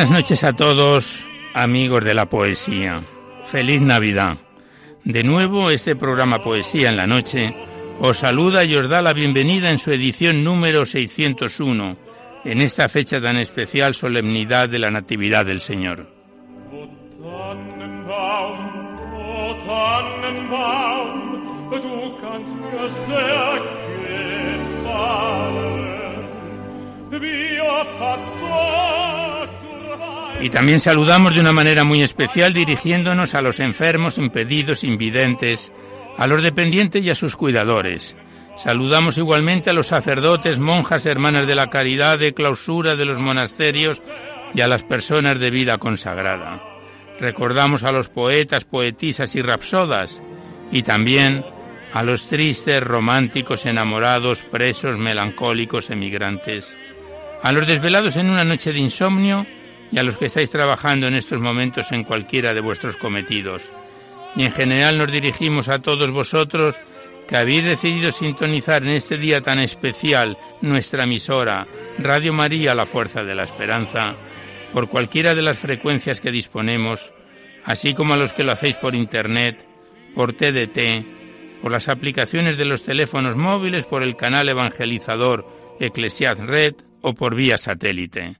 Buenas noches a todos, amigos de la poesía. Feliz Navidad. De nuevo, este programa Poesía en la Noche os saluda y os da la bienvenida en su edición número 601, en esta fecha tan especial, solemnidad de la Natividad del Señor. Y también saludamos de una manera muy especial dirigiéndonos a los enfermos, impedidos, invidentes, a los dependientes y a sus cuidadores. Saludamos igualmente a los sacerdotes, monjas, hermanas de la caridad, de clausura de los monasterios y a las personas de vida consagrada. Recordamos a los poetas, poetisas y rapsodas y también a los tristes, románticos, enamorados, presos, melancólicos, emigrantes, a los desvelados en una noche de insomnio y a los que estáis trabajando en estos momentos en cualquiera de vuestros cometidos. Y en general nos dirigimos a todos vosotros que habéis decidido sintonizar en este día tan especial nuestra emisora, Radio María, la Fuerza de la Esperanza, por cualquiera de las frecuencias que disponemos, así como a los que lo hacéis por Internet, por TDT, por las aplicaciones de los teléfonos móviles, por el canal evangelizador Eclesiad Red o por vía satélite.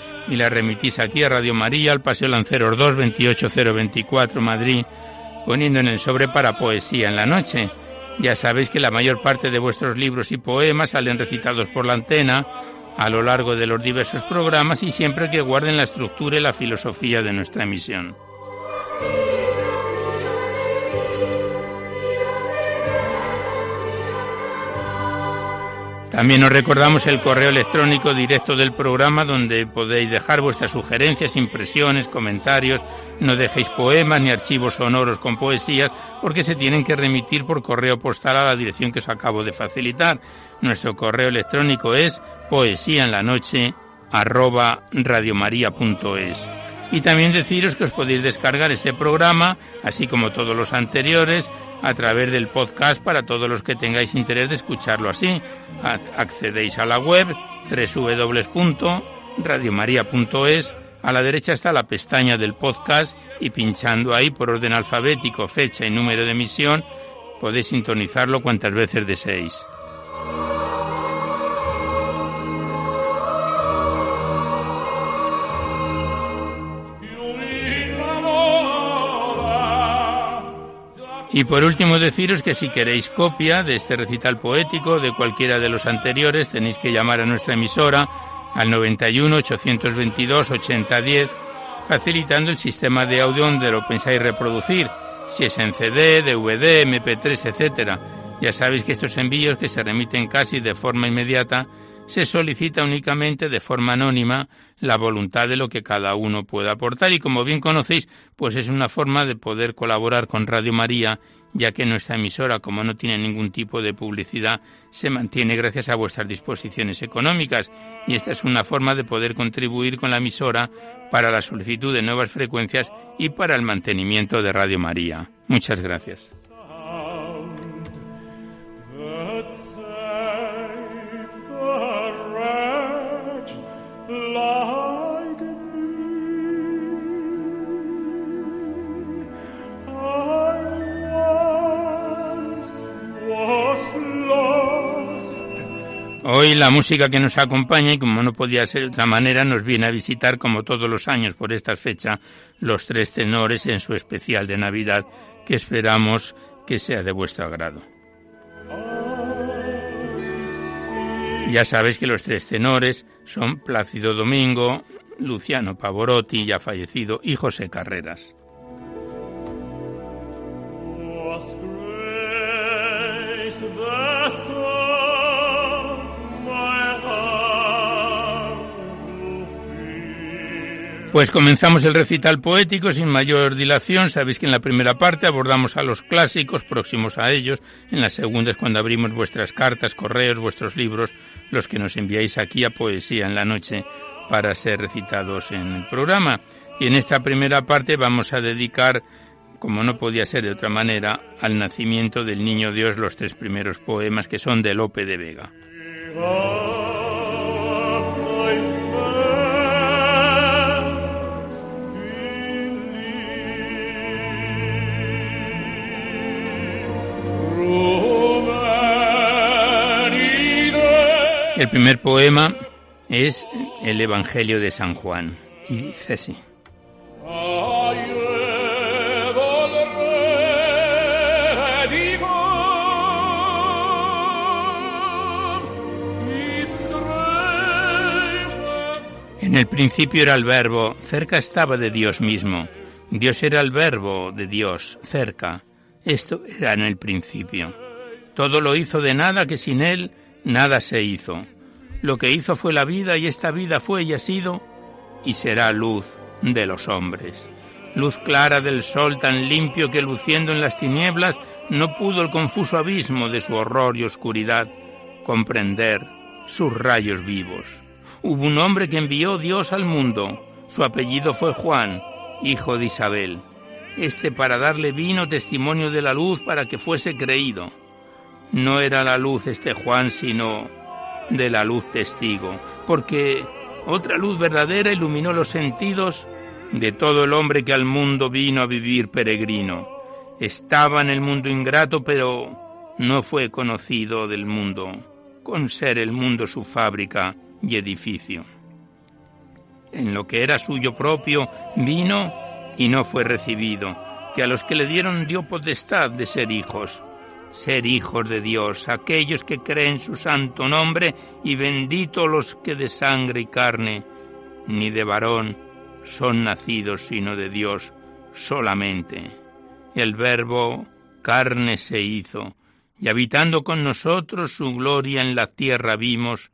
y la remitís aquí a Radio María, al Paseo Lanceros 2, 28024, Madrid, poniendo en el sobre para poesía en la noche. Ya sabéis que la mayor parte de vuestros libros y poemas salen recitados por la antena a lo largo de los diversos programas y siempre que guarden la estructura y la filosofía de nuestra emisión. También os recordamos el correo electrónico directo del programa donde podéis dejar vuestras sugerencias, impresiones, comentarios. No dejéis poemas ni archivos sonoros con poesías porque se tienen que remitir por correo postal a la dirección que os acabo de facilitar. Nuestro correo electrónico es poesía noche Y también deciros que os podéis descargar este programa, así como todos los anteriores, a través del podcast para todos los que tengáis interés de escucharlo así. Accedéis a la web www.radiomaria.es. A la derecha está la pestaña del podcast y pinchando ahí por orden alfabético, fecha y número de emisión podéis sintonizarlo cuantas veces deseéis. Y por último deciros que si queréis copia de este recital poético de cualquiera de los anteriores tenéis que llamar a nuestra emisora al 91 822 8010 facilitando el sistema de audio donde lo pensáis reproducir, si es en CD, DVD, MP3, etcétera. Ya sabéis que estos envíos que se remiten casi de forma inmediata se solicita únicamente de forma anónima la voluntad de lo que cada uno pueda aportar y como bien conocéis, pues es una forma de poder colaborar con Radio María, ya que nuestra emisora, como no tiene ningún tipo de publicidad, se mantiene gracias a vuestras disposiciones económicas y esta es una forma de poder contribuir con la emisora para la solicitud de nuevas frecuencias y para el mantenimiento de Radio María. Muchas gracias. Hoy la música que nos acompaña, y como no podía ser de otra manera, nos viene a visitar, como todos los años por esta fecha, los tres tenores en su especial de Navidad, que esperamos que sea de vuestro agrado. Ya sabéis que los tres tenores son Plácido Domingo, Luciano Pavorotti, ya fallecido, y José Carreras. Pues comenzamos el recital poético sin mayor dilación. Sabéis que en la primera parte abordamos a los clásicos próximos a ellos. En la segunda es cuando abrimos vuestras cartas, correos, vuestros libros, los que nos enviáis aquí a Poesía en la Noche para ser recitados en el programa. Y en esta primera parte vamos a dedicar, como no podía ser de otra manera, al nacimiento del Niño Dios los tres primeros poemas que son de Lope de Vega. El primer poema es el Evangelio de San Juan y dice así. En el principio era el verbo, cerca estaba de Dios mismo. Dios era el verbo de Dios, cerca. Esto era en el principio. Todo lo hizo de nada que sin él nada se hizo. Lo que hizo fue la vida y esta vida fue y ha sido y será luz de los hombres. Luz clara del sol tan limpio que luciendo en las tinieblas no pudo el confuso abismo de su horror y oscuridad comprender sus rayos vivos. Hubo un hombre que envió Dios al mundo. Su apellido fue Juan, hijo de Isabel. Este para darle vino testimonio de la luz para que fuese creído. No era la luz este Juan, sino de la luz testigo, porque otra luz verdadera iluminó los sentidos de todo el hombre que al mundo vino a vivir peregrino. Estaba en el mundo ingrato, pero no fue conocido del mundo, con ser el mundo su fábrica y edificio. En lo que era suyo propio vino y no fue recibido, que a los que le dieron dio potestad de ser hijos ser hijos de Dios, aquellos que creen su santo nombre, y bendito los que de sangre y carne, ni de varón, son nacidos, sino de Dios solamente. El Verbo carne se hizo, y habitando con nosotros su gloria en la tierra vimos,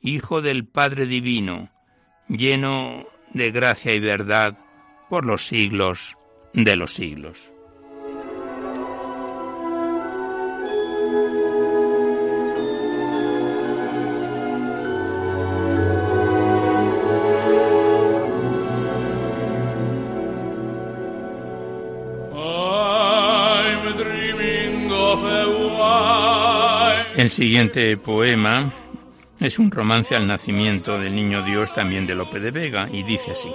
Hijo del Padre Divino, lleno de gracia y verdad por los siglos de los siglos. El siguiente poema es un romance al nacimiento del niño Dios también de Lope de Vega y dice así.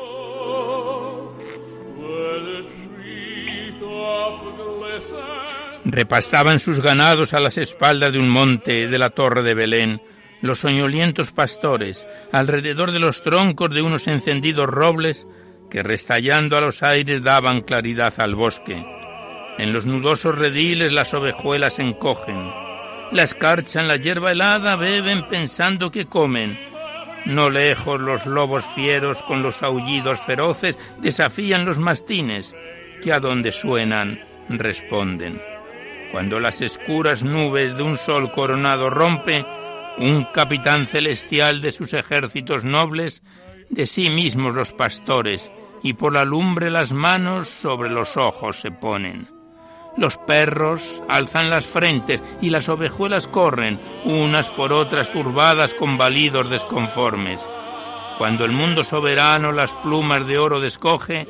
Repastaban sus ganados a las espaldas de un monte de la torre de Belén los soñolientos pastores alrededor de los troncos de unos encendidos robles que restallando a los aires daban claridad al bosque. En los nudosos rediles las ovejuelas encogen, la escarcha en la hierba helada beben pensando que comen. No lejos los lobos fieros con los aullidos feroces desafían los mastines, que a donde suenan responden. Cuando las escuras nubes de un sol coronado rompe, un capitán celestial de sus ejércitos nobles, de sí mismos los pastores, y por la lumbre las manos sobre los ojos se ponen. Los perros alzan las frentes y las ovejuelas corren, unas por otras turbadas con balidos desconformes. Cuando el mundo soberano las plumas de oro descoge,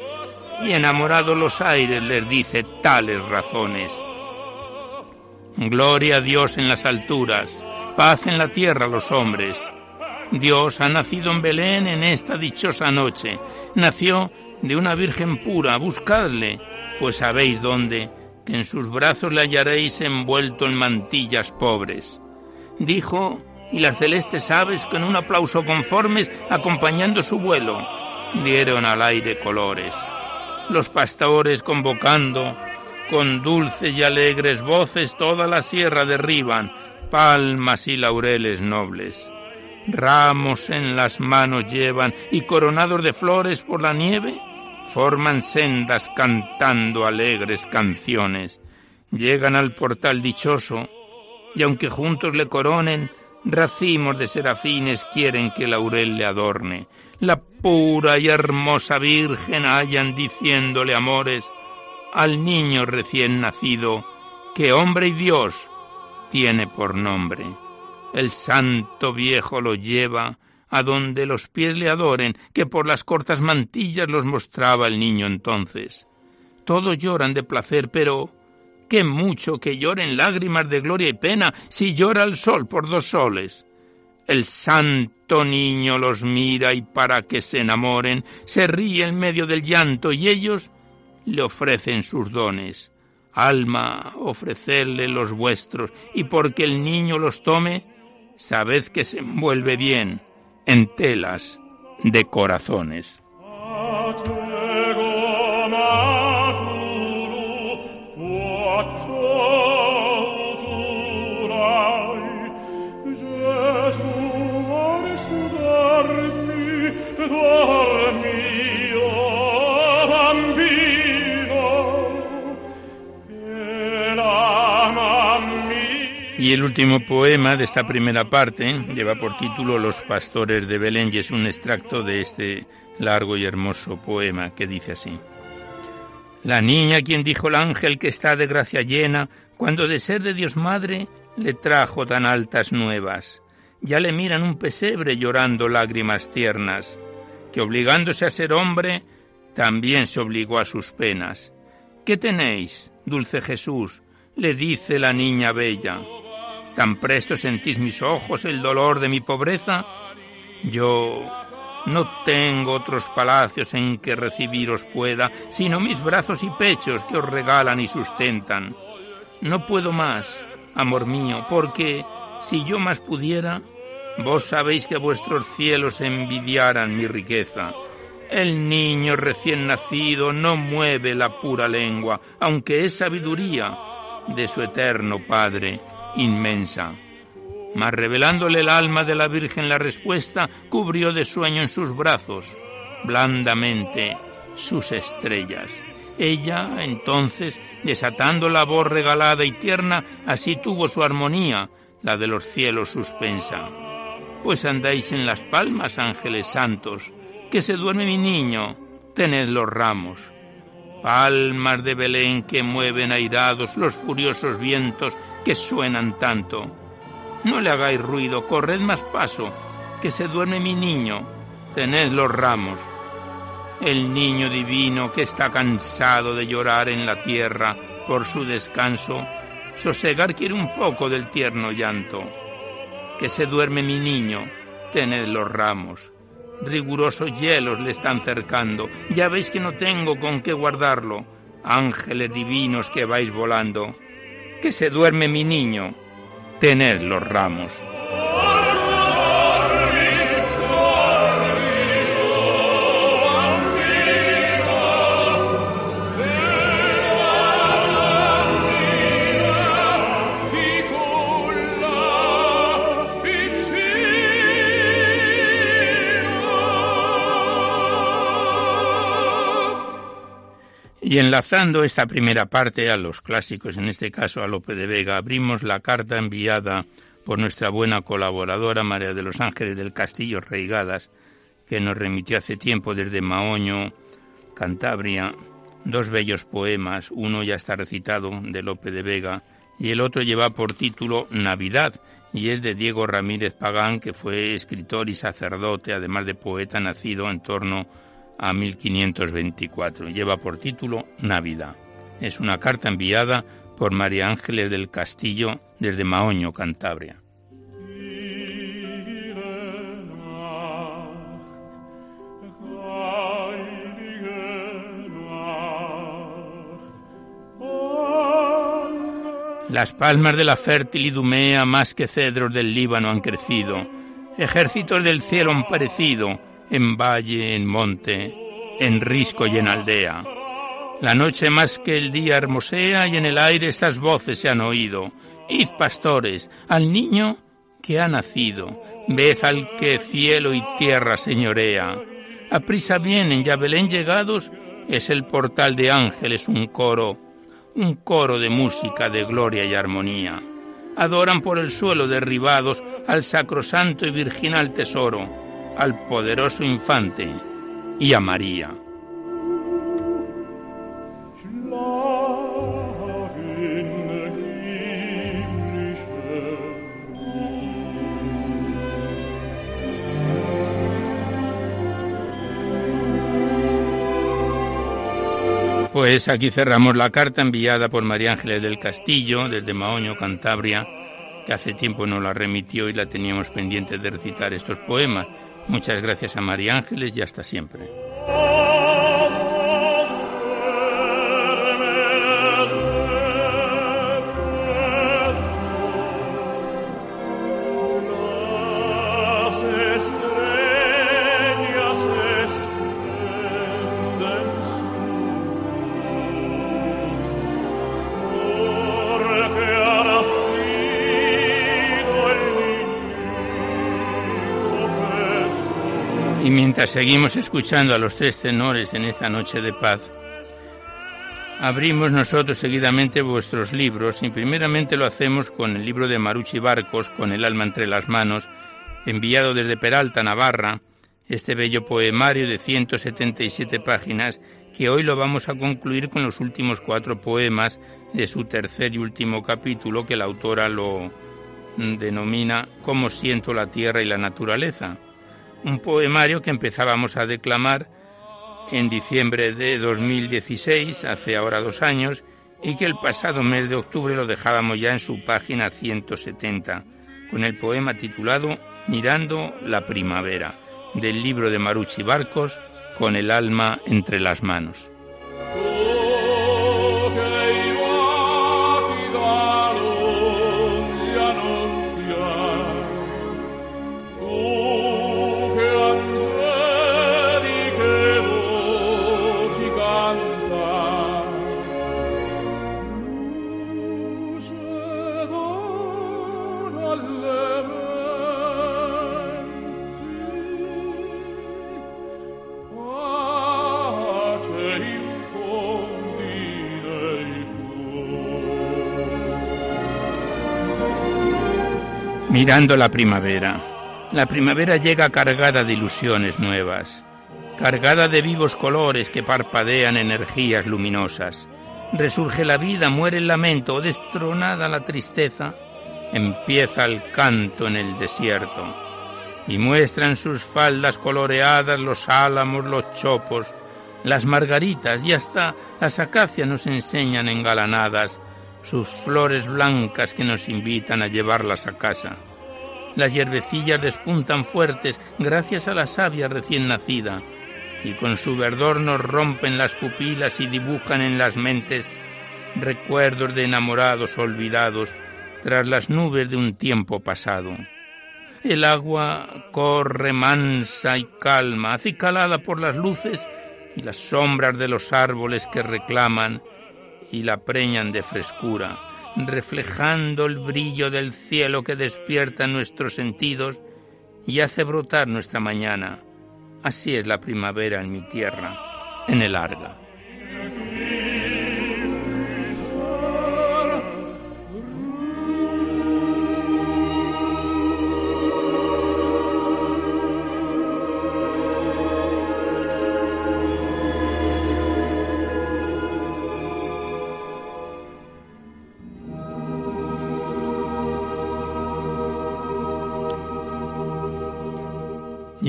y enamorado los aires les dice tales razones. Gloria a Dios en las alturas, paz en la tierra a los hombres. Dios ha nacido en Belén en esta dichosa noche. Nació de una virgen pura, buscadle, pues sabéis dónde en sus brazos le hallaréis envuelto en mantillas pobres. Dijo y las celestes aves con un aplauso conformes acompañando su vuelo dieron al aire colores. Los pastores convocando con dulces y alegres voces toda la sierra derriban palmas y laureles nobles. Ramos en las manos llevan y coronados de flores por la nieve forman sendas cantando alegres canciones. Llegan al portal dichoso y aunque juntos le coronen, racimos de serafines quieren que laurel le adorne. La pura y hermosa Virgen hallan diciéndole amores al niño recién nacido, que hombre y Dios tiene por nombre. El santo viejo lo lleva a donde los pies le adoren, que por las cortas mantillas los mostraba el niño entonces. Todos lloran de placer, pero qué mucho que lloren lágrimas de gloria y pena si llora el sol por dos soles. El santo niño los mira y para que se enamoren, se ríe en medio del llanto y ellos le ofrecen sus dones. Alma, ofrecerle los vuestros, y porque el niño los tome, sabed que se envuelve bien en telas de corazones. Y el último poema de esta primera parte lleva por título Los pastores de Belén y es un extracto de este largo y hermoso poema que dice así. La niña quien dijo el ángel que está de gracia llena, cuando de ser de Dios madre le trajo tan altas nuevas. Ya le miran un pesebre llorando lágrimas tiernas, que obligándose a ser hombre, también se obligó a sus penas. ¿Qué tenéis, dulce Jesús? le dice la niña bella. ¿Tan presto sentís mis ojos el dolor de mi pobreza? Yo no tengo otros palacios en que recibiros pueda, sino mis brazos y pechos que os regalan y sustentan. No puedo más, amor mío, porque si yo más pudiera, vos sabéis que vuestros cielos envidiaran mi riqueza. El niño recién nacido no mueve la pura lengua, aunque es sabiduría de su eterno Padre inmensa. Mas revelándole el alma de la Virgen la respuesta, cubrió de sueño en sus brazos, blandamente, sus estrellas. Ella, entonces, desatando la voz regalada y tierna, así tuvo su armonía, la de los cielos suspensa. Pues andáis en las palmas, ángeles santos, que se duerme mi niño, tened los ramos palmas de Belén que mueven airados los furiosos vientos que suenan tanto. No le hagáis ruido, corred más paso, que se duerme mi niño, tened los ramos. El niño divino que está cansado de llorar en la tierra por su descanso, sosegar quiere un poco del tierno llanto. Que se duerme mi niño, tened los ramos rigurosos hielos le están cercando. Ya veis que no tengo con qué guardarlo. Ángeles divinos que vais volando. Que se duerme mi niño. Tened los ramos. Y enlazando esta primera parte a los clásicos, en este caso a Lope de Vega, abrimos la carta enviada por nuestra buena colaboradora María de los Ángeles del Castillo Reigadas, que nos remitió hace tiempo desde Maoño, Cantabria, dos bellos poemas, uno ya está recitado de Lope de Vega y el otro lleva por título Navidad y es de Diego Ramírez Pagán, que fue escritor y sacerdote, además de poeta nacido en torno a 1524. Lleva por título Navidad. Es una carta enviada por María Ángeles del Castillo desde Maoño, Cantabria. Las palmas de la fértil Idumea más que cedros del Líbano han crecido. Ejércitos del cielo han parecido en valle, en monte, en risco y en aldea. La noche más que el día hermosea y en el aire estas voces se han oído. Id, pastores, al niño que ha nacido. Ved al que cielo y tierra señorea. Aprisa vienen, ya Belén llegados, es el portal de ángeles un coro un coro de música, de gloria y armonía. Adoran por el suelo derribados al sacrosanto y virginal tesoro, al poderoso infante y a María. Pues aquí cerramos la carta enviada por María Ángeles del Castillo desde Maoño, Cantabria, que hace tiempo nos la remitió y la teníamos pendiente de recitar estos poemas. Muchas gracias a María Ángeles y hasta siempre. Mientras seguimos escuchando a los tres tenores en esta noche de paz, abrimos nosotros seguidamente vuestros libros y primeramente lo hacemos con el libro de Maruchi Barcos, con el alma entre las manos, enviado desde Peralta, Navarra, este bello poemario de 177 páginas que hoy lo vamos a concluir con los últimos cuatro poemas de su tercer y último capítulo que la autora lo denomina Cómo siento la tierra y la naturaleza un poemario que empezábamos a declamar en diciembre de 2016, hace ahora dos años, y que el pasado mes de octubre lo dejábamos ya en su página 170, con el poema titulado Mirando la primavera, del libro de Marucci Barcos, con el alma entre las manos. Mirando la primavera. La primavera llega cargada de ilusiones nuevas, cargada de vivos colores que parpadean energías luminosas. Resurge la vida, muere el lamento, destronada la tristeza, empieza el canto en el desierto. Y muestran sus faldas coloreadas los álamos, los chopos, las margaritas y hasta las acacias nos enseñan engalanadas sus flores blancas que nos invitan a llevarlas a casa. Las hierbecillas despuntan fuertes gracias a la savia recién nacida, y con su verdor nos rompen las pupilas y dibujan en las mentes recuerdos de enamorados olvidados tras las nubes de un tiempo pasado. El agua corre mansa y calma, acicalada por las luces y las sombras de los árboles que reclaman y la preñan de frescura, reflejando el brillo del cielo que despierta nuestros sentidos y hace brotar nuestra mañana. Así es la primavera en mi tierra, en el Arga.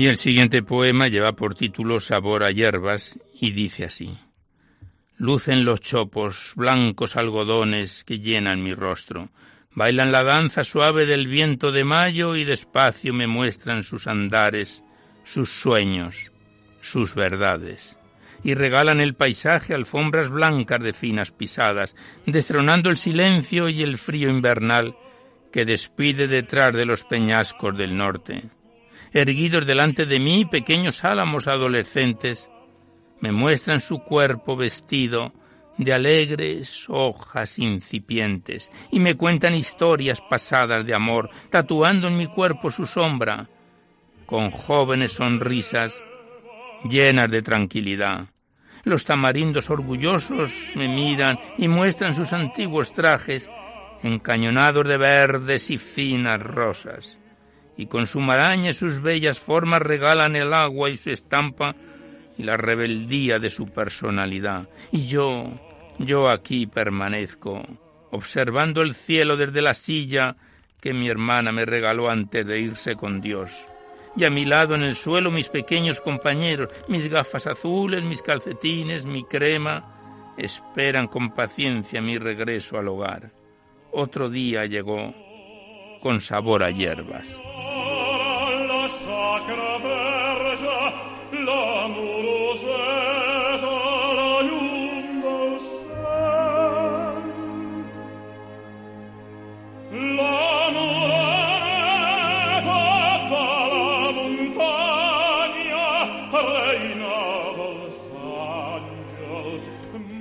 Y el siguiente poema lleva por título Sabor a hierbas y dice así. Lucen los chopos, blancos algodones que llenan mi rostro. Bailan la danza suave del viento de mayo y despacio me muestran sus andares, sus sueños, sus verdades. y regalan el paisaje alfombras blancas de finas pisadas, destronando el silencio y el frío invernal que despide detrás de los peñascos del norte. Erguidos delante de mí, pequeños álamos adolescentes me muestran su cuerpo vestido de alegres hojas incipientes y me cuentan historias pasadas de amor, tatuando en mi cuerpo su sombra, con jóvenes sonrisas llenas de tranquilidad. Los tamarindos orgullosos me miran y muestran sus antiguos trajes encañonados de verdes y finas rosas, y con su maraña y sus bellas formas regalan el agua y su estampa y la rebeldía de su personalidad. Y yo, yo aquí permanezco, observando el cielo desde la silla que mi hermana me regaló antes de irse con Dios. Y a mi lado en el suelo mis pequeños compañeros, mis gafas azules, mis calcetines, mi crema, esperan con paciencia mi regreso al hogar. Otro día llegó con sabor a hierbas.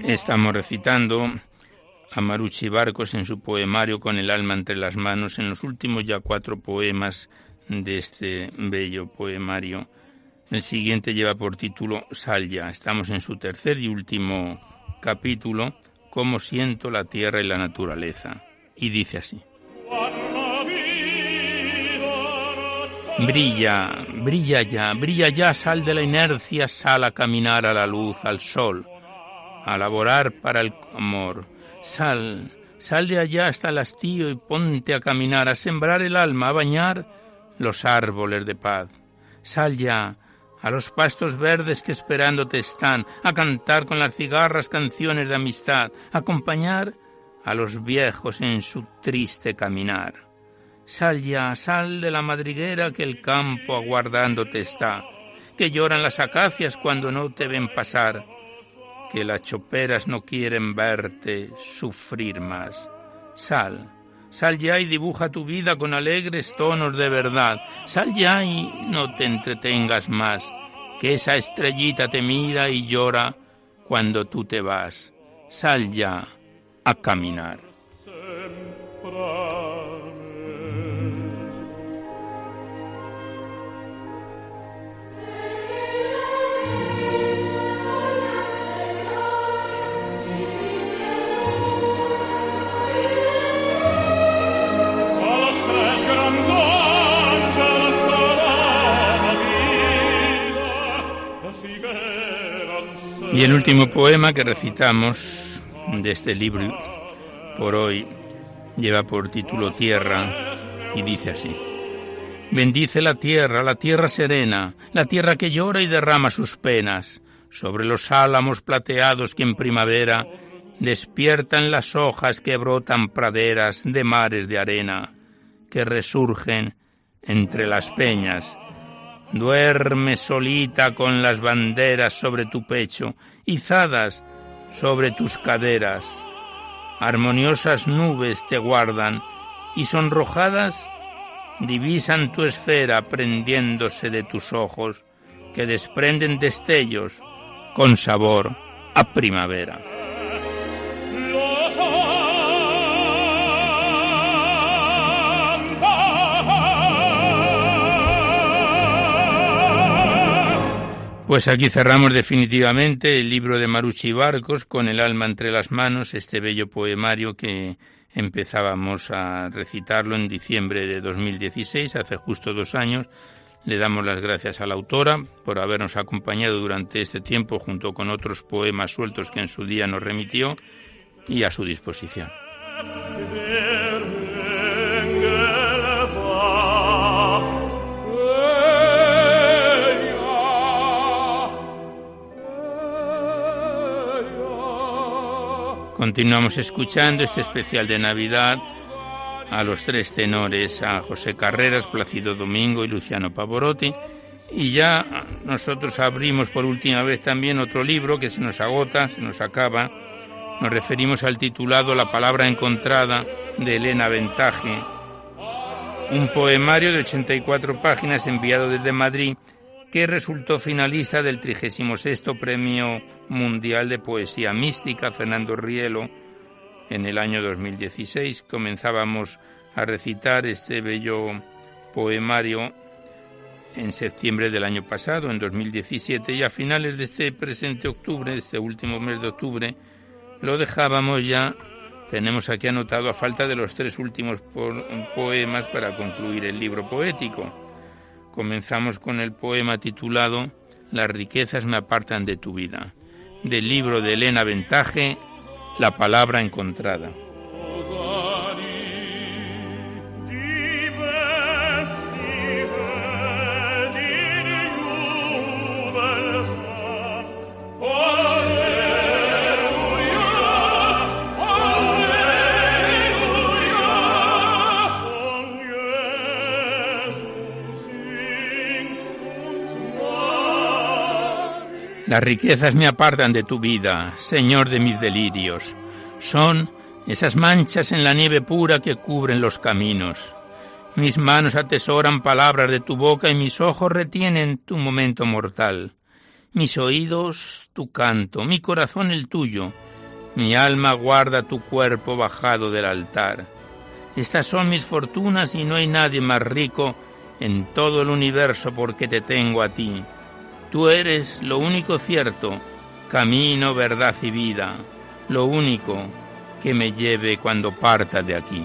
Estamos recitando a Marucci Barcos en su poemario Con el alma entre las manos, en los últimos ya cuatro poemas de este bello poemario. El siguiente lleva por título Salya. Estamos en su tercer y último capítulo, Cómo siento la tierra y la naturaleza. Y dice así. Brilla, brilla ya, brilla ya, sal de la inercia, sal a caminar a la luz, al sol a laborar para el amor. Sal, sal de allá hasta el hastío y ponte a caminar, a sembrar el alma, a bañar los árboles de paz. Sal ya a los pastos verdes que esperándote están, a cantar con las cigarras canciones de amistad, a acompañar a los viejos en su triste caminar. Sal ya, sal de la madriguera que el campo aguardándote está, que lloran las acacias cuando no te ven pasar, que las choperas no quieren verte sufrir más. Sal, sal ya y dibuja tu vida con alegres tonos de verdad. Sal ya y no te entretengas más, que esa estrellita te mira y llora cuando tú te vas. Sal ya a caminar. Y el último poema que recitamos de este libro por hoy lleva por título Tierra y dice así. Bendice la tierra, la tierra serena, la tierra que llora y derrama sus penas, sobre los álamos plateados que en primavera despiertan las hojas que brotan praderas de mares de arena, que resurgen entre las peñas Duerme solita con las banderas sobre tu pecho, izadas sobre tus caderas. Armoniosas nubes te guardan y sonrojadas divisan tu esfera prendiéndose de tus ojos que desprenden destellos con sabor a primavera. Pues aquí cerramos definitivamente el libro de Marucci Barcos con el alma entre las manos, este bello poemario que empezábamos a recitarlo en diciembre de 2016, hace justo dos años. Le damos las gracias a la autora por habernos acompañado durante este tiempo junto con otros poemas sueltos que en su día nos remitió y a su disposición. Continuamos escuchando este especial de Navidad a los tres tenores, a José Carreras, Plácido Domingo y Luciano Pavorotti, Y ya nosotros abrimos por última vez también otro libro que se nos agota, se nos acaba. Nos referimos al titulado La palabra encontrada de Elena Ventaje, un poemario de 84 páginas enviado desde Madrid que resultó finalista del 36 Premio Mundial de Poesía Mística Fernando Rielo en el año 2016. Comenzábamos a recitar este bello poemario en septiembre del año pasado, en 2017, y a finales de este presente octubre, de este último mes de octubre, lo dejábamos ya tenemos aquí anotado a falta de los tres últimos poemas para concluir el libro poético. Comenzamos con el poema titulado Las riquezas me apartan de tu vida, del libro de Elena Ventaje, La palabra encontrada. Las riquezas me apartan de tu vida, Señor de mis delirios. Son esas manchas en la nieve pura que cubren los caminos. Mis manos atesoran palabras de tu boca y mis ojos retienen tu momento mortal. Mis oídos tu canto, mi corazón el tuyo, mi alma guarda tu cuerpo bajado del altar. Estas son mis fortunas y no hay nadie más rico en todo el universo porque te tengo a ti. Tú eres lo único cierto, camino, verdad y vida, lo único que me lleve cuando parta de aquí.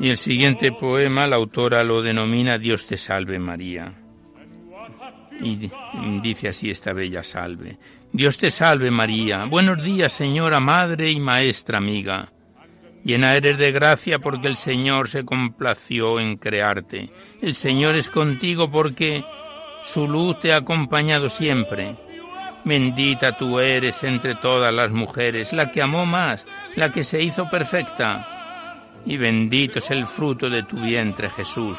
Y el siguiente poema la autora lo denomina Dios te salve María. Y dice así esta bella salve. Dios te salve María. Buenos días Señora, Madre y Maestra amiga. Llena eres de gracia porque el Señor se complació en crearte. El Señor es contigo porque su luz te ha acompañado siempre. Bendita tú eres entre todas las mujeres, la que amó más, la que se hizo perfecta. Y bendito es el fruto de tu vientre, Jesús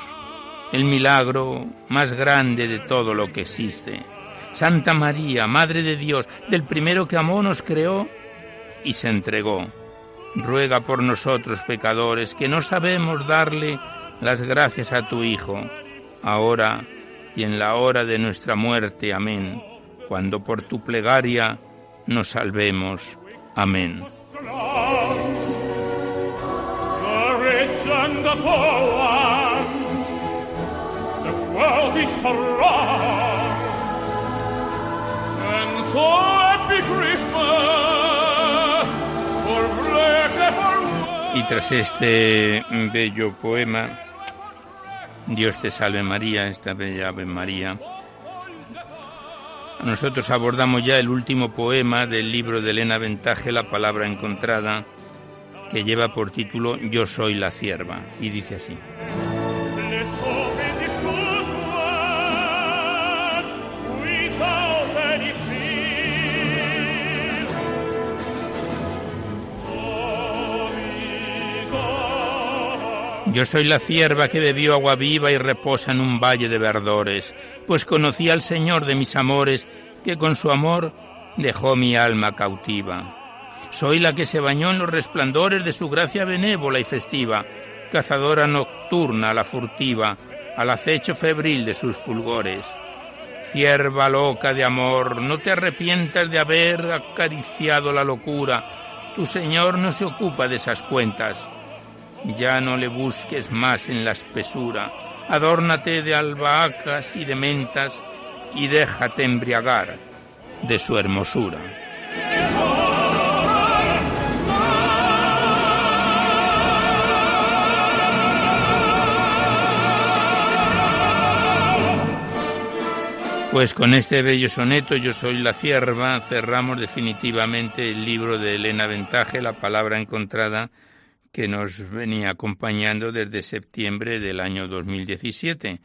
el milagro más grande de todo lo que existe. Santa María, Madre de Dios, del primero que amó, nos creó y se entregó. Ruega por nosotros pecadores que no sabemos darle las gracias a tu Hijo, ahora y en la hora de nuestra muerte. Amén. Cuando por tu plegaria nos salvemos. Amén. Y tras este bello poema, Dios te salve María, esta bella Ave María, nosotros abordamos ya el último poema del libro de Elena Ventaje, La palabra encontrada, que lleva por título Yo soy la cierva, y dice así. Yo soy la cierva que bebió agua viva y reposa en un valle de verdores, pues conocí al Señor de mis amores, que con su amor dejó mi alma cautiva. Soy la que se bañó en los resplandores de su gracia benévola y festiva, cazadora nocturna, la furtiva, al acecho febril de sus fulgores. Cierva loca de amor, no te arrepientas de haber acariciado la locura. Tu Señor no se ocupa de esas cuentas ya no le busques más en la espesura, adórnate de albahacas y de mentas y déjate embriagar de su hermosura. Pues con este bello soneto, Yo soy la cierva, cerramos definitivamente el libro de Elena Ventaje, La palabra encontrada que nos venía acompañando desde septiembre del año 2017,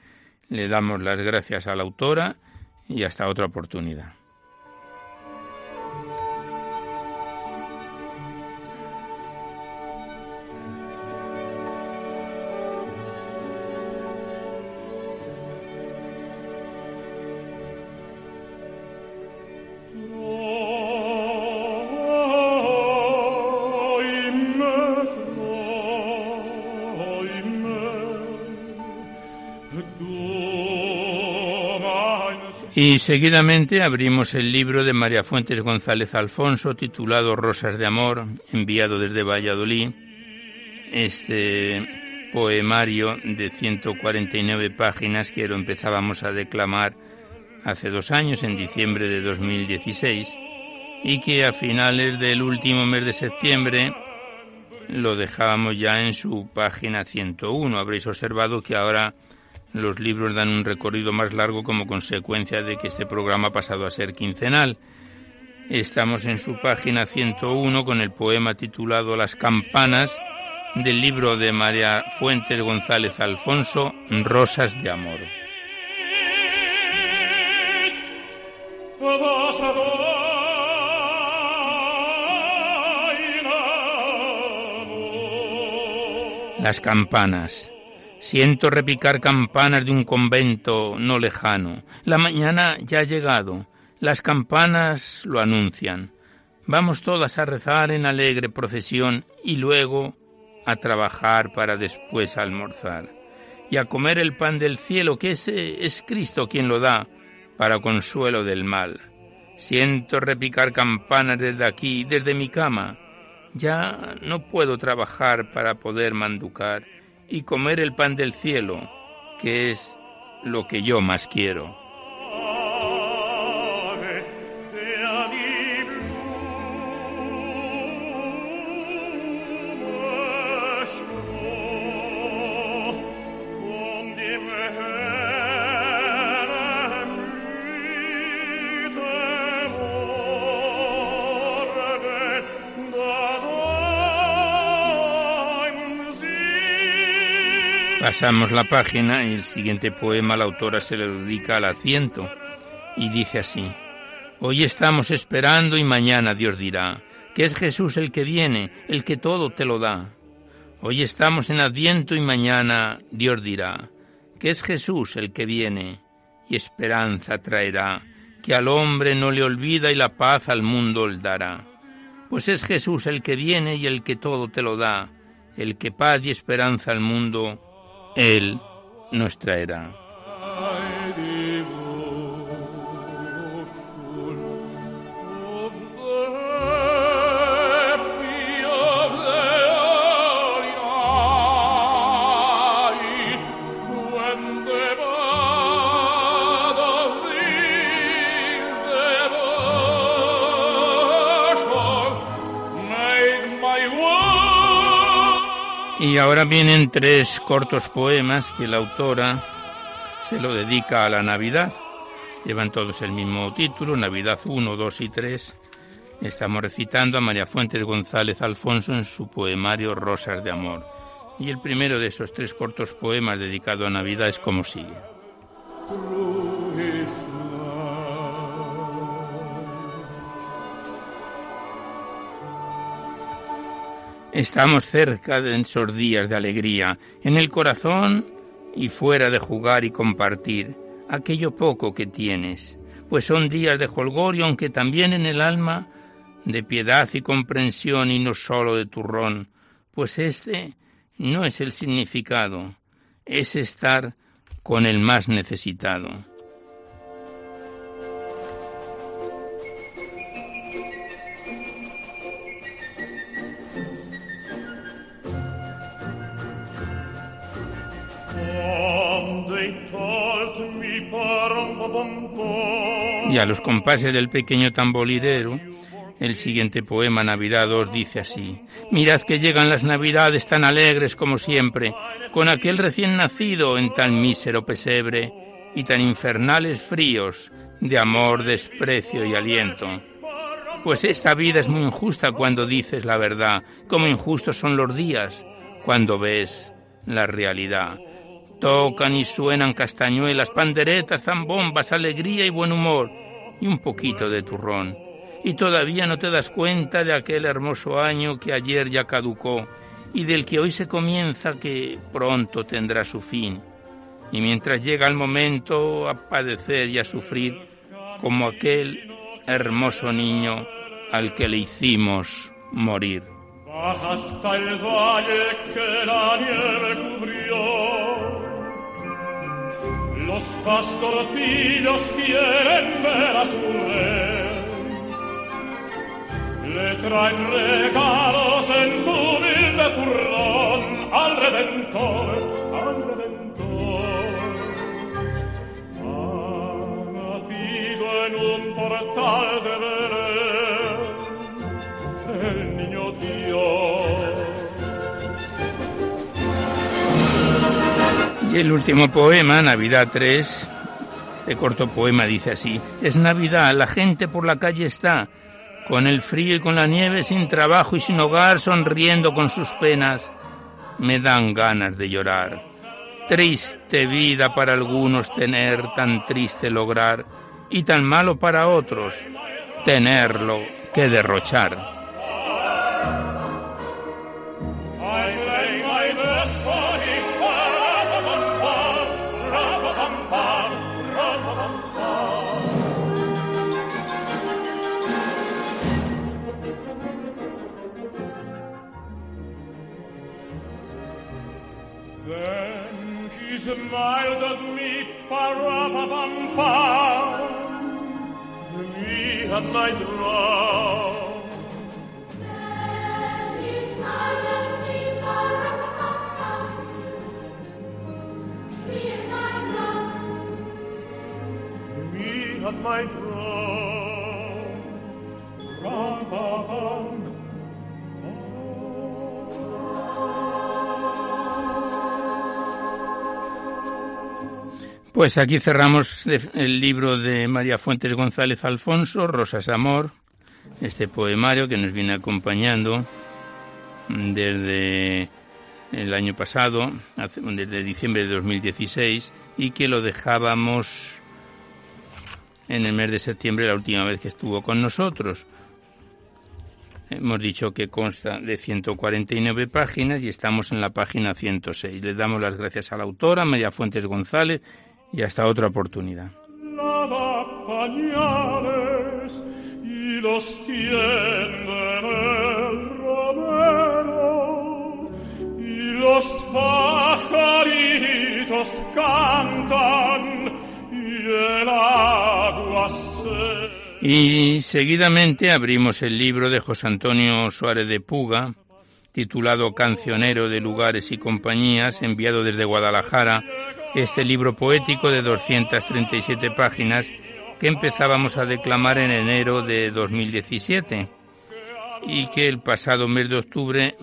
Le damos las gracias a la autora y hasta otra oportunidad. Y seguidamente abrimos el libro de María Fuentes González Alfonso titulado Rosas de Amor, enviado desde Valladolid. Este poemario de 149 páginas que lo empezábamos a declamar hace dos años, en diciembre de 2016, y que a finales del último mes de septiembre lo dejábamos ya en su página 101. Habréis observado que ahora los libros dan un recorrido más largo como consecuencia de que este programa ha pasado a ser quincenal. Estamos en su página 101 con el poema titulado Las campanas del libro de María Fuentes González Alfonso, Rosas de Amor. Las campanas. Siento repicar campanas de un convento no lejano. La mañana ya ha llegado. Las campanas lo anuncian. Vamos todas a rezar en alegre procesión y luego a trabajar para después almorzar. Y a comer el pan del cielo, que ese es Cristo quien lo da para consuelo del mal. Siento repicar campanas desde aquí, desde mi cama. Ya no puedo trabajar para poder manducar y comer el pan del cielo, que es lo que yo más quiero. Pasamos la página y el siguiente poema la autora se le dedica al asiento y dice así, Hoy estamos esperando y mañana Dios dirá, que es Jesús el que viene, el que todo te lo da. Hoy estamos en adviento y mañana Dios dirá, que es Jesús el que viene y esperanza traerá, que al hombre no le olvida y la paz al mundo le dará. Pues es Jesús el que viene y el que todo te lo da, el que paz y esperanza al mundo él nos traerá. Ahora vienen tres cortos poemas que la autora se lo dedica a la Navidad. Llevan todos el mismo título, Navidad 1, 2 y 3. Estamos recitando a María Fuentes González Alfonso en su poemario Rosas de Amor. Y el primero de esos tres cortos poemas dedicado a Navidad es como sigue. Estamos cerca de esos días de alegría, en el corazón y fuera de jugar y compartir aquello poco que tienes, pues son días de jolgorio, aunque también en el alma de piedad y comprensión y no solo de turrón, pues este no es el significado, es estar con el más necesitado. Y a los compases del pequeño tambolidero, el siguiente poema Navidad os dice así, mirad que llegan las Navidades tan alegres como siempre, con aquel recién nacido en tan mísero pesebre y tan infernales fríos de amor, desprecio y aliento. Pues esta vida es muy injusta cuando dices la verdad, como injustos son los días cuando ves la realidad. Tocan y suenan castañuelas, panderetas, zambombas, alegría y buen humor, y un poquito de turrón. Y todavía no te das cuenta de aquel hermoso año que ayer ya caducó y del que hoy se comienza que pronto tendrá su fin. Y mientras llega el momento a padecer y a sufrir como aquel hermoso niño al que le hicimos morir. Baja hasta el valle que la nieve cubrió. Los pastorcillos quieren ver a su rey. Le traen regalos en su humilde zurrón al Redentor. Y el último poema, Navidad 3, este corto poema dice así, es Navidad, la gente por la calle está, con el frío y con la nieve, sin trabajo y sin hogar, sonriendo con sus penas, me dan ganas de llorar. Triste vida para algunos tener, tan triste lograr, y tan malo para otros tenerlo que derrochar. smiled at me, parapapampa, me and my drum. Then he smiled at me, parapapampa, me and my drum. Me and my drum. Oh. Pues aquí cerramos el libro de María Fuentes González Alfonso, Rosas Amor, este poemario que nos viene acompañando desde el año pasado, desde diciembre de 2016, y que lo dejábamos en el mes de septiembre, la última vez que estuvo con nosotros. Hemos dicho que consta de 149 páginas y estamos en la página 106. Le damos las gracias a la autora, María Fuentes González, y hasta otra oportunidad. lava pañales y los tiende en el romero y los pajaritos cantan y el agua se Y seguidamente abrimos el libro de José Antonio Suárez de Puga, titulado Cancionero de Lugares y Compañías, enviado desde Guadalajara, este libro poético de 237 páginas que empezábamos a declamar en enero de 2017 y que el pasado mes de octubre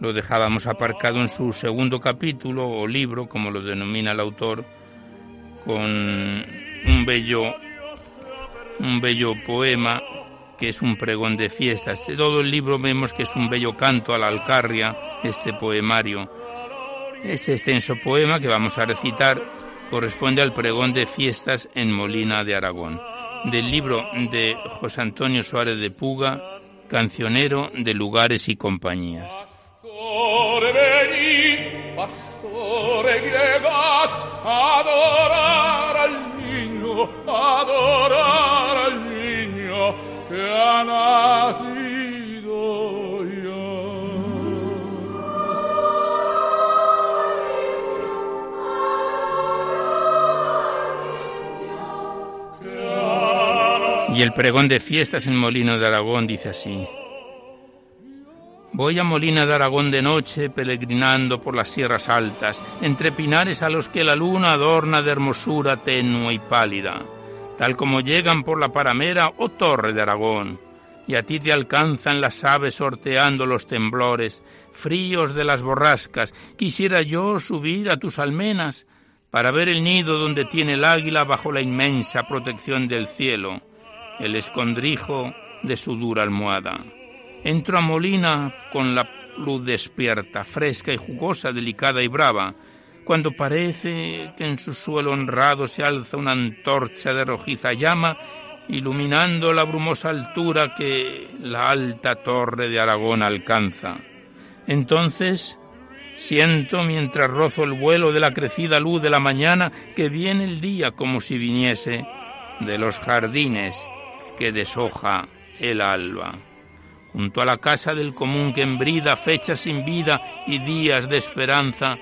lo dejábamos aparcado en su segundo capítulo o libro, como lo denomina el autor, con un bello un bello poema que es un pregón de fiestas. Todo el libro vemos que es un bello canto a la alcarria, este poemario. Este extenso poema que vamos a recitar corresponde al pregón de fiestas en Molina de Aragón, del libro de José Antonio Suárez de Puga, Cancionero de Lugares y Compañías. El pregón de fiestas en Molino de Aragón dice así. Voy a Molina de Aragón de noche, peregrinando por las sierras altas, entre pinares a los que la luna adorna de hermosura tenue y pálida, tal como llegan por la paramera o torre de Aragón, y a ti te alcanzan las aves sorteando los temblores, fríos de las borrascas, quisiera yo subir a tus almenas, para ver el nido donde tiene el águila bajo la inmensa protección del cielo, el escondrijo de su dura almohada. Entro a Molina con la luz despierta, fresca y jugosa, delicada y brava, cuando parece que en su suelo honrado se alza una antorcha de rojiza llama, iluminando la brumosa altura que la alta torre de Aragón alcanza. Entonces siento mientras rozo el vuelo de la crecida luz de la mañana que viene el día como si viniese de los jardines que deshoja el alba. Junto a la casa del común que embrida fechas sin vida y días de esperanza,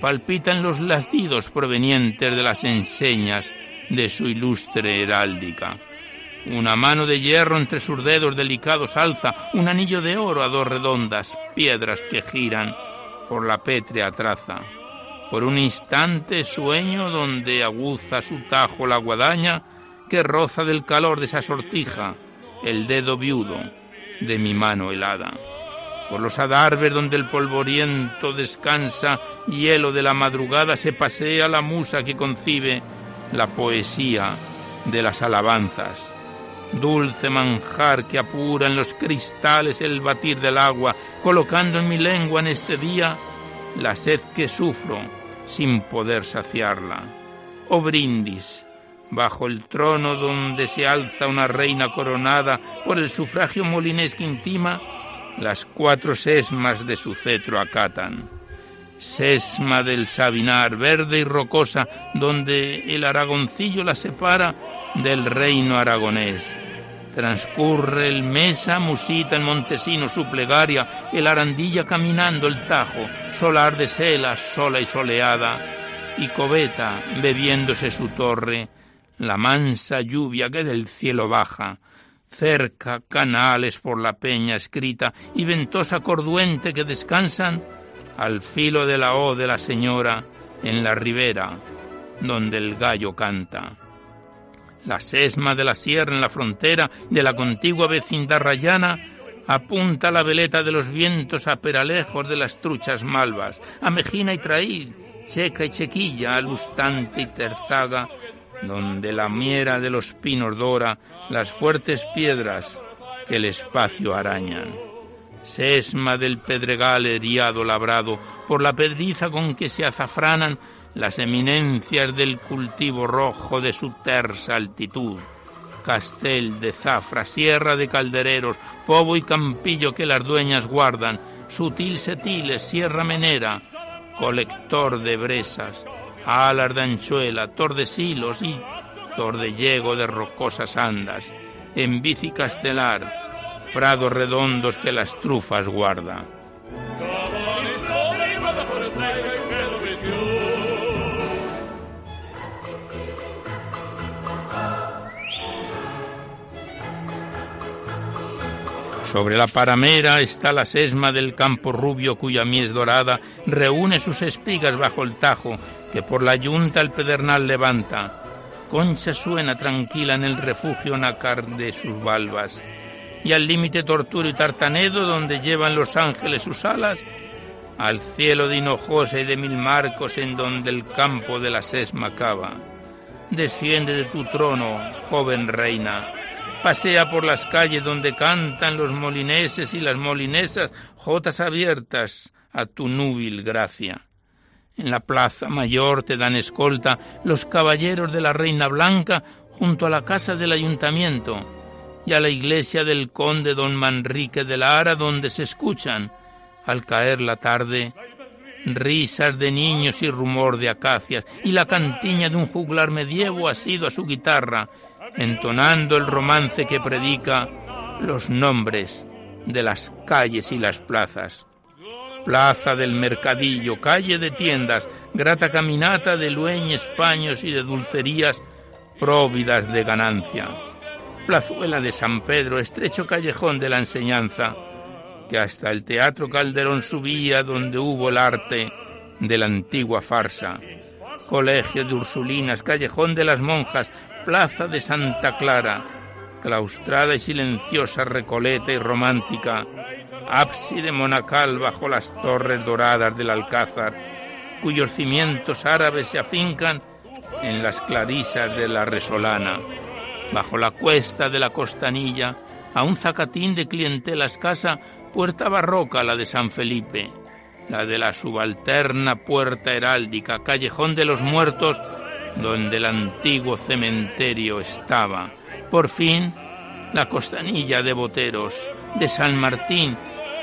palpitan los latidos provenientes de las enseñas de su ilustre heráldica. Una mano de hierro entre sus dedos delicados alza un anillo de oro a dos redondas piedras que giran por la pétrea traza. Por un instante sueño donde aguza su tajo la guadaña que roza del calor de esa sortija el dedo viudo de mi mano helada. Por los adarves donde el polvoriento descansa, hielo de la madrugada, se pasea la musa que concibe la poesía de las alabanzas. Dulce manjar que apura en los cristales el batir del agua, colocando en mi lengua en este día la sed que sufro sin poder saciarla. Oh brindis, bajo el trono donde se alza una reina coronada por el sufragio molinés que intima, las cuatro sesmas de su cetro acatan. Sesma del Sabinar, verde y rocosa, donde el aragoncillo la separa del reino aragonés. Transcurre el mesa, musita en Montesino su plegaria, el arandilla caminando el tajo, solar de sela, sola y soleada, y cobeta bebiéndose su torre, la mansa lluvia que del cielo baja, cerca canales por la peña escrita y ventosa corduente que descansan al filo de la O de la señora en la ribera donde el gallo canta. La sesma de la sierra en la frontera de la contigua vecindad rayana apunta la veleta de los vientos a peralejos de las truchas malvas, a Mejina y Traí, Checa y Chequilla, a y Terzaga, donde la miera de los pinos dora las fuertes piedras que el espacio arañan. Sesma del pedregal eriado labrado por la pedriza con que se azafranan las eminencias del cultivo rojo de su tersa altitud. Castel de zafra, sierra de caldereros, povo y campillo que las dueñas guardan, sutil setiles, sierra menera, colector de bresas, alas de anchuela, tordesilos y tordellego de rocosas andas, en bici castelar, prados redondos que las trufas guarda. Sobre la paramera está la sesma del campo rubio cuya mies dorada reúne sus espigas bajo el tajo que por la yunta el pedernal levanta. Concha suena tranquila en el refugio nácar de sus balbas. Y al límite torturo y tartanedo donde llevan los ángeles sus alas, al cielo de Hinojosa y de mil marcos en donde el campo de la sesma acaba. Desciende de tu trono, joven reina, pasea por las calles donde cantan los molineses y las molinesas, jotas abiertas a tu núbil gracia. En la plaza mayor te dan escolta los caballeros de la Reina Blanca junto a la casa del ayuntamiento y a la iglesia del conde don Manrique de Lara donde se escuchan, al caer la tarde, risas de niños y rumor de acacias y la cantiña de un juglar medievo asido a su guitarra, entonando el romance que predica los nombres de las calles y las plazas plaza del mercadillo, calle de tiendas, grata caminata de lueñes, paños y de dulcerías próvidas de ganancia. Plazuela de San Pedro, estrecho callejón de la enseñanza, que hasta el Teatro Calderón subía donde hubo el arte de la antigua farsa. Colegio de Ursulinas, callejón de las monjas, plaza de Santa Clara, claustrada y silenciosa, recoleta y romántica, ábside monacal bajo las torres doradas del Alcázar, cuyos cimientos árabes se afincan en las clarisas de la Resolana, bajo la cuesta de la Costanilla, a un zacatín de clientela escasa, puerta barroca la de San Felipe, la de la subalterna puerta heráldica, callejón de los muertos, donde el antiguo cementerio estaba. Por fin, la costanilla de Boteros, de San Martín,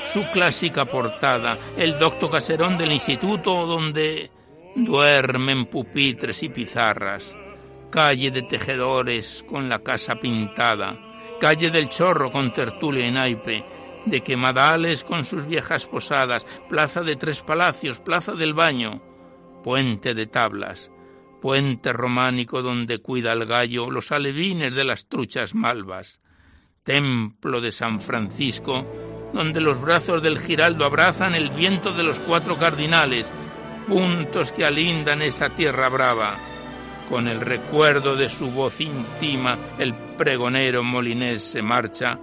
su clásica portada, el docto caserón del instituto donde duermen pupitres y pizarras, calle de tejedores con la casa pintada, calle del chorro con tertulia y naipe, de quemadales con sus viejas posadas, plaza de tres palacios, plaza del baño, puente de tablas, puente románico donde cuida el gallo los alevines de las truchas malvas, templo de San Francisco, donde los brazos del giraldo abrazan el viento de los cuatro cardinales, puntos que alindan esta tierra brava. Con el recuerdo de su voz íntima, el pregonero molinés se marcha,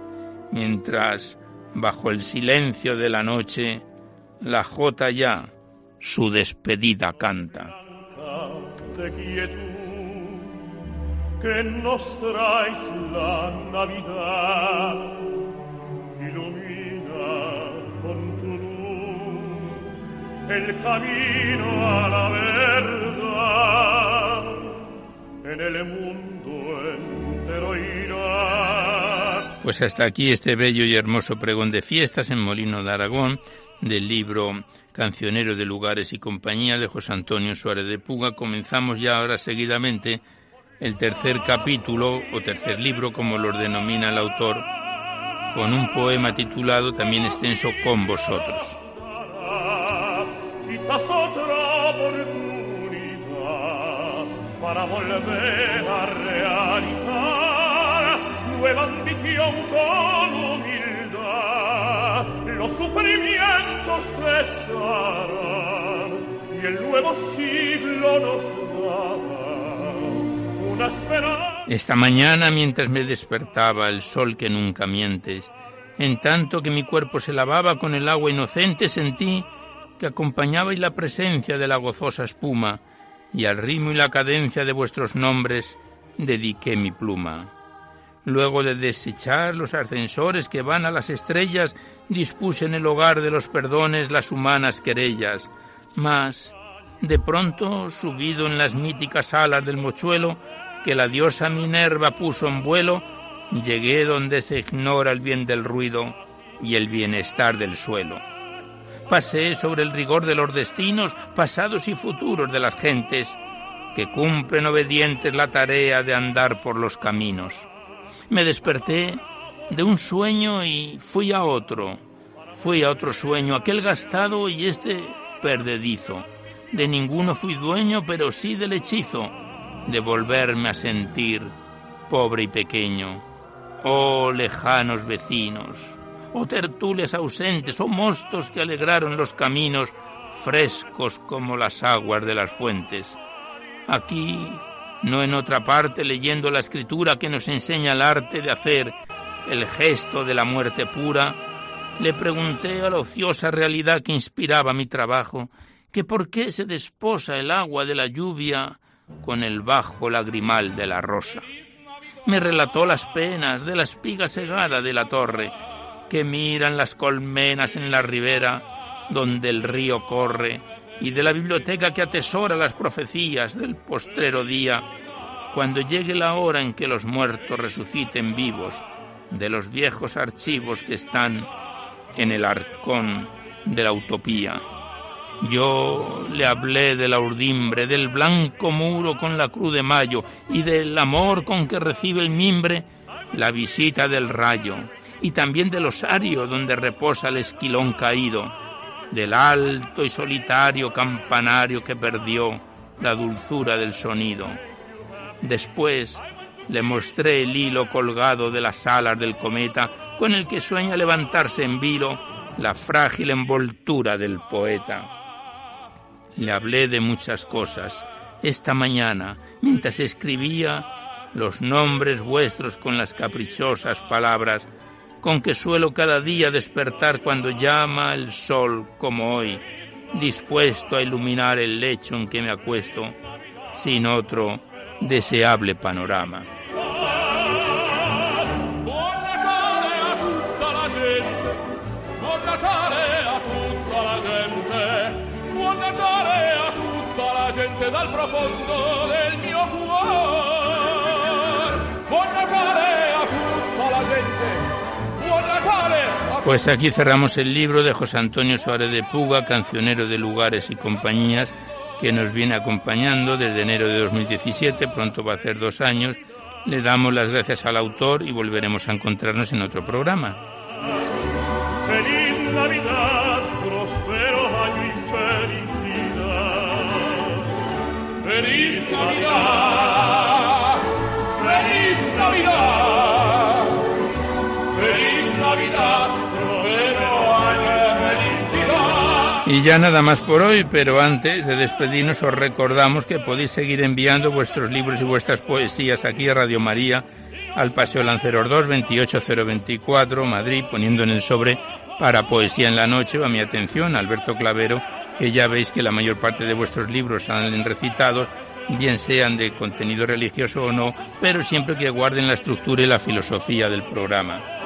mientras, bajo el silencio de la noche, la jota ya su despedida canta. Que nos traes la Navidad el camino a la verdad. En el mundo entero irá. Pues hasta aquí este bello y hermoso pregón de fiestas en Molino de Aragón del libro Cancionero de Lugares y Compañía de José Antonio Suárez de Puga. Comenzamos ya ahora seguidamente el tercer capítulo o tercer libro, como lo denomina el autor, con un poema titulado también extenso Con vosotros. para volver a realizar nueva ambición con humildad. Los sufrimientos cesarán y el nuevo siglo nos dará. Esta mañana, mientras me despertaba el sol que nunca mientes, en tanto que mi cuerpo se lavaba con el agua inocente, sentí que acompañabais la presencia de la gozosa espuma, y al ritmo y la cadencia de vuestros nombres dediqué mi pluma. Luego de desechar los ascensores que van a las estrellas, dispuse en el hogar de los perdones las humanas querellas. Mas, de pronto, subido en las míticas alas del mochuelo, que la diosa Minerva puso en vuelo, llegué donde se ignora el bien del ruido y el bienestar del suelo pasé sobre el rigor de los destinos pasados y futuros de las gentes que cumplen obedientes la tarea de andar por los caminos. Me desperté de un sueño y fui a otro, fui a otro sueño, aquel gastado y este perdedizo. De ninguno fui dueño, pero sí del hechizo de volverme a sentir pobre y pequeño. Oh lejanos vecinos, o tertulias ausentes, o mostos que alegraron los caminos, frescos como las aguas de las fuentes. Aquí, no en otra parte, leyendo la escritura que nos enseña el arte de hacer el gesto de la muerte pura, le pregunté a la ociosa realidad que inspiraba mi trabajo, que por qué se desposa el agua de la lluvia con el bajo lagrimal de la rosa. Me relató las penas de la espiga segada de la torre, que miran las colmenas en la ribera donde el río corre y de la biblioteca que atesora las profecías del postrero día, cuando llegue la hora en que los muertos resuciten vivos de los viejos archivos que están en el arcón de la utopía. Yo le hablé de la urdimbre, del blanco muro con la cruz de mayo y del amor con que recibe el mimbre la visita del rayo, y también del osario donde reposa el esquilón caído, del alto y solitario campanario que perdió la dulzura del sonido. Después le mostré el hilo colgado de las alas del cometa con el que sueña levantarse en vilo la frágil envoltura del poeta. Le hablé de muchas cosas esta mañana mientras escribía los nombres vuestros con las caprichosas palabras con que suelo cada día despertar cuando llama el sol como hoy, dispuesto a iluminar el lecho en que me acuesto, sin otro deseable panorama. Pues aquí cerramos el libro de José Antonio Suárez de Puga, cancionero de lugares y compañías, que nos viene acompañando desde enero de 2017, pronto va a hacer dos años. Le damos las gracias al autor y volveremos a encontrarnos en otro programa. Feliz Navidad, prospero año y felicidad. Feliz Navidad, feliz Navidad, Y ya nada más por hoy, pero antes de despedirnos os recordamos que podéis seguir enviando vuestros libros y vuestras poesías aquí a Radio María, al Paseo Lanceros 2, 28024, Madrid, poniendo en el sobre para Poesía en la Noche a mi atención, Alberto Clavero, que ya veis que la mayor parte de vuestros libros salen recitados, bien sean de contenido religioso o no, pero siempre que guarden la estructura y la filosofía del programa.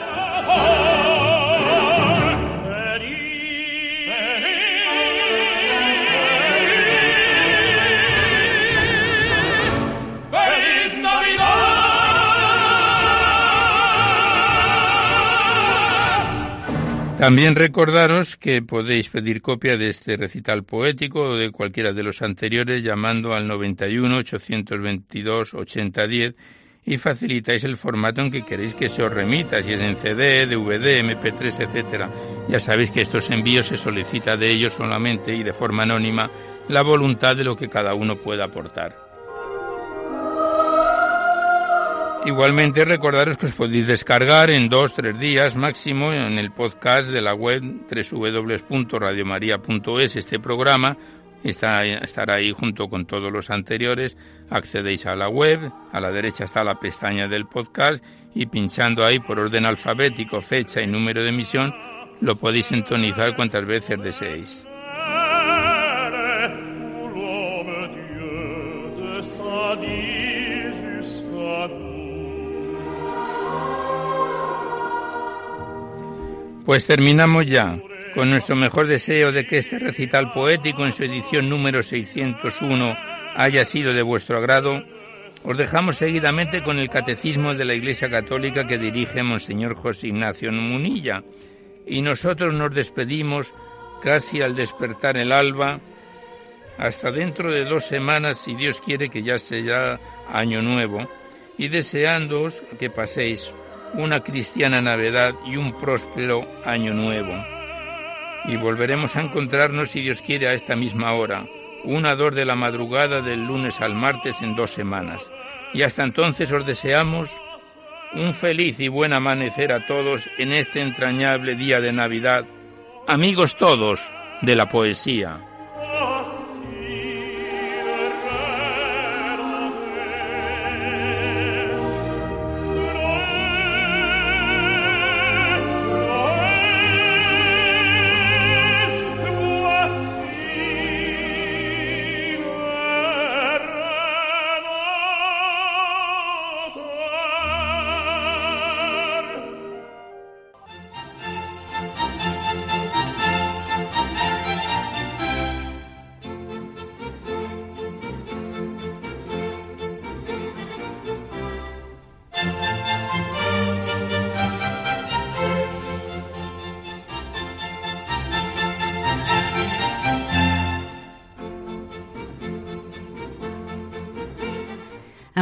También recordaros que podéis pedir copia de este recital poético o de cualquiera de los anteriores llamando al 91 822 8010 y facilitáis el formato en que queréis que se os remita, si es en CD, DVD, MP3, etcétera. Ya sabéis que estos envíos se solicita de ellos solamente y de forma anónima la voluntad de lo que cada uno pueda aportar. Igualmente recordaros que os podéis descargar en dos, tres días máximo en el podcast de la web www.radiomaria.es este programa. Está, estará ahí junto con todos los anteriores. Accedéis a la web, a la derecha está la pestaña del podcast y pinchando ahí por orden alfabético, fecha y número de emisión, lo podéis sintonizar cuantas veces deseéis. Pues terminamos ya con nuestro mejor deseo de que este recital poético en su edición número 601 haya sido de vuestro agrado. Os dejamos seguidamente con el Catecismo de la Iglesia Católica que dirige Monseñor José Ignacio Munilla. Y nosotros nos despedimos casi al despertar el alba, hasta dentro de dos semanas, si Dios quiere que ya sea año nuevo, y deseándoos que paséis una cristiana Navidad y un próspero año nuevo. Y volveremos a encontrarnos, si Dios quiere, a esta misma hora, una dor de la madrugada del lunes al martes en dos semanas. Y hasta entonces os deseamos un feliz y buen amanecer a todos en este entrañable día de Navidad. Amigos todos de la poesía.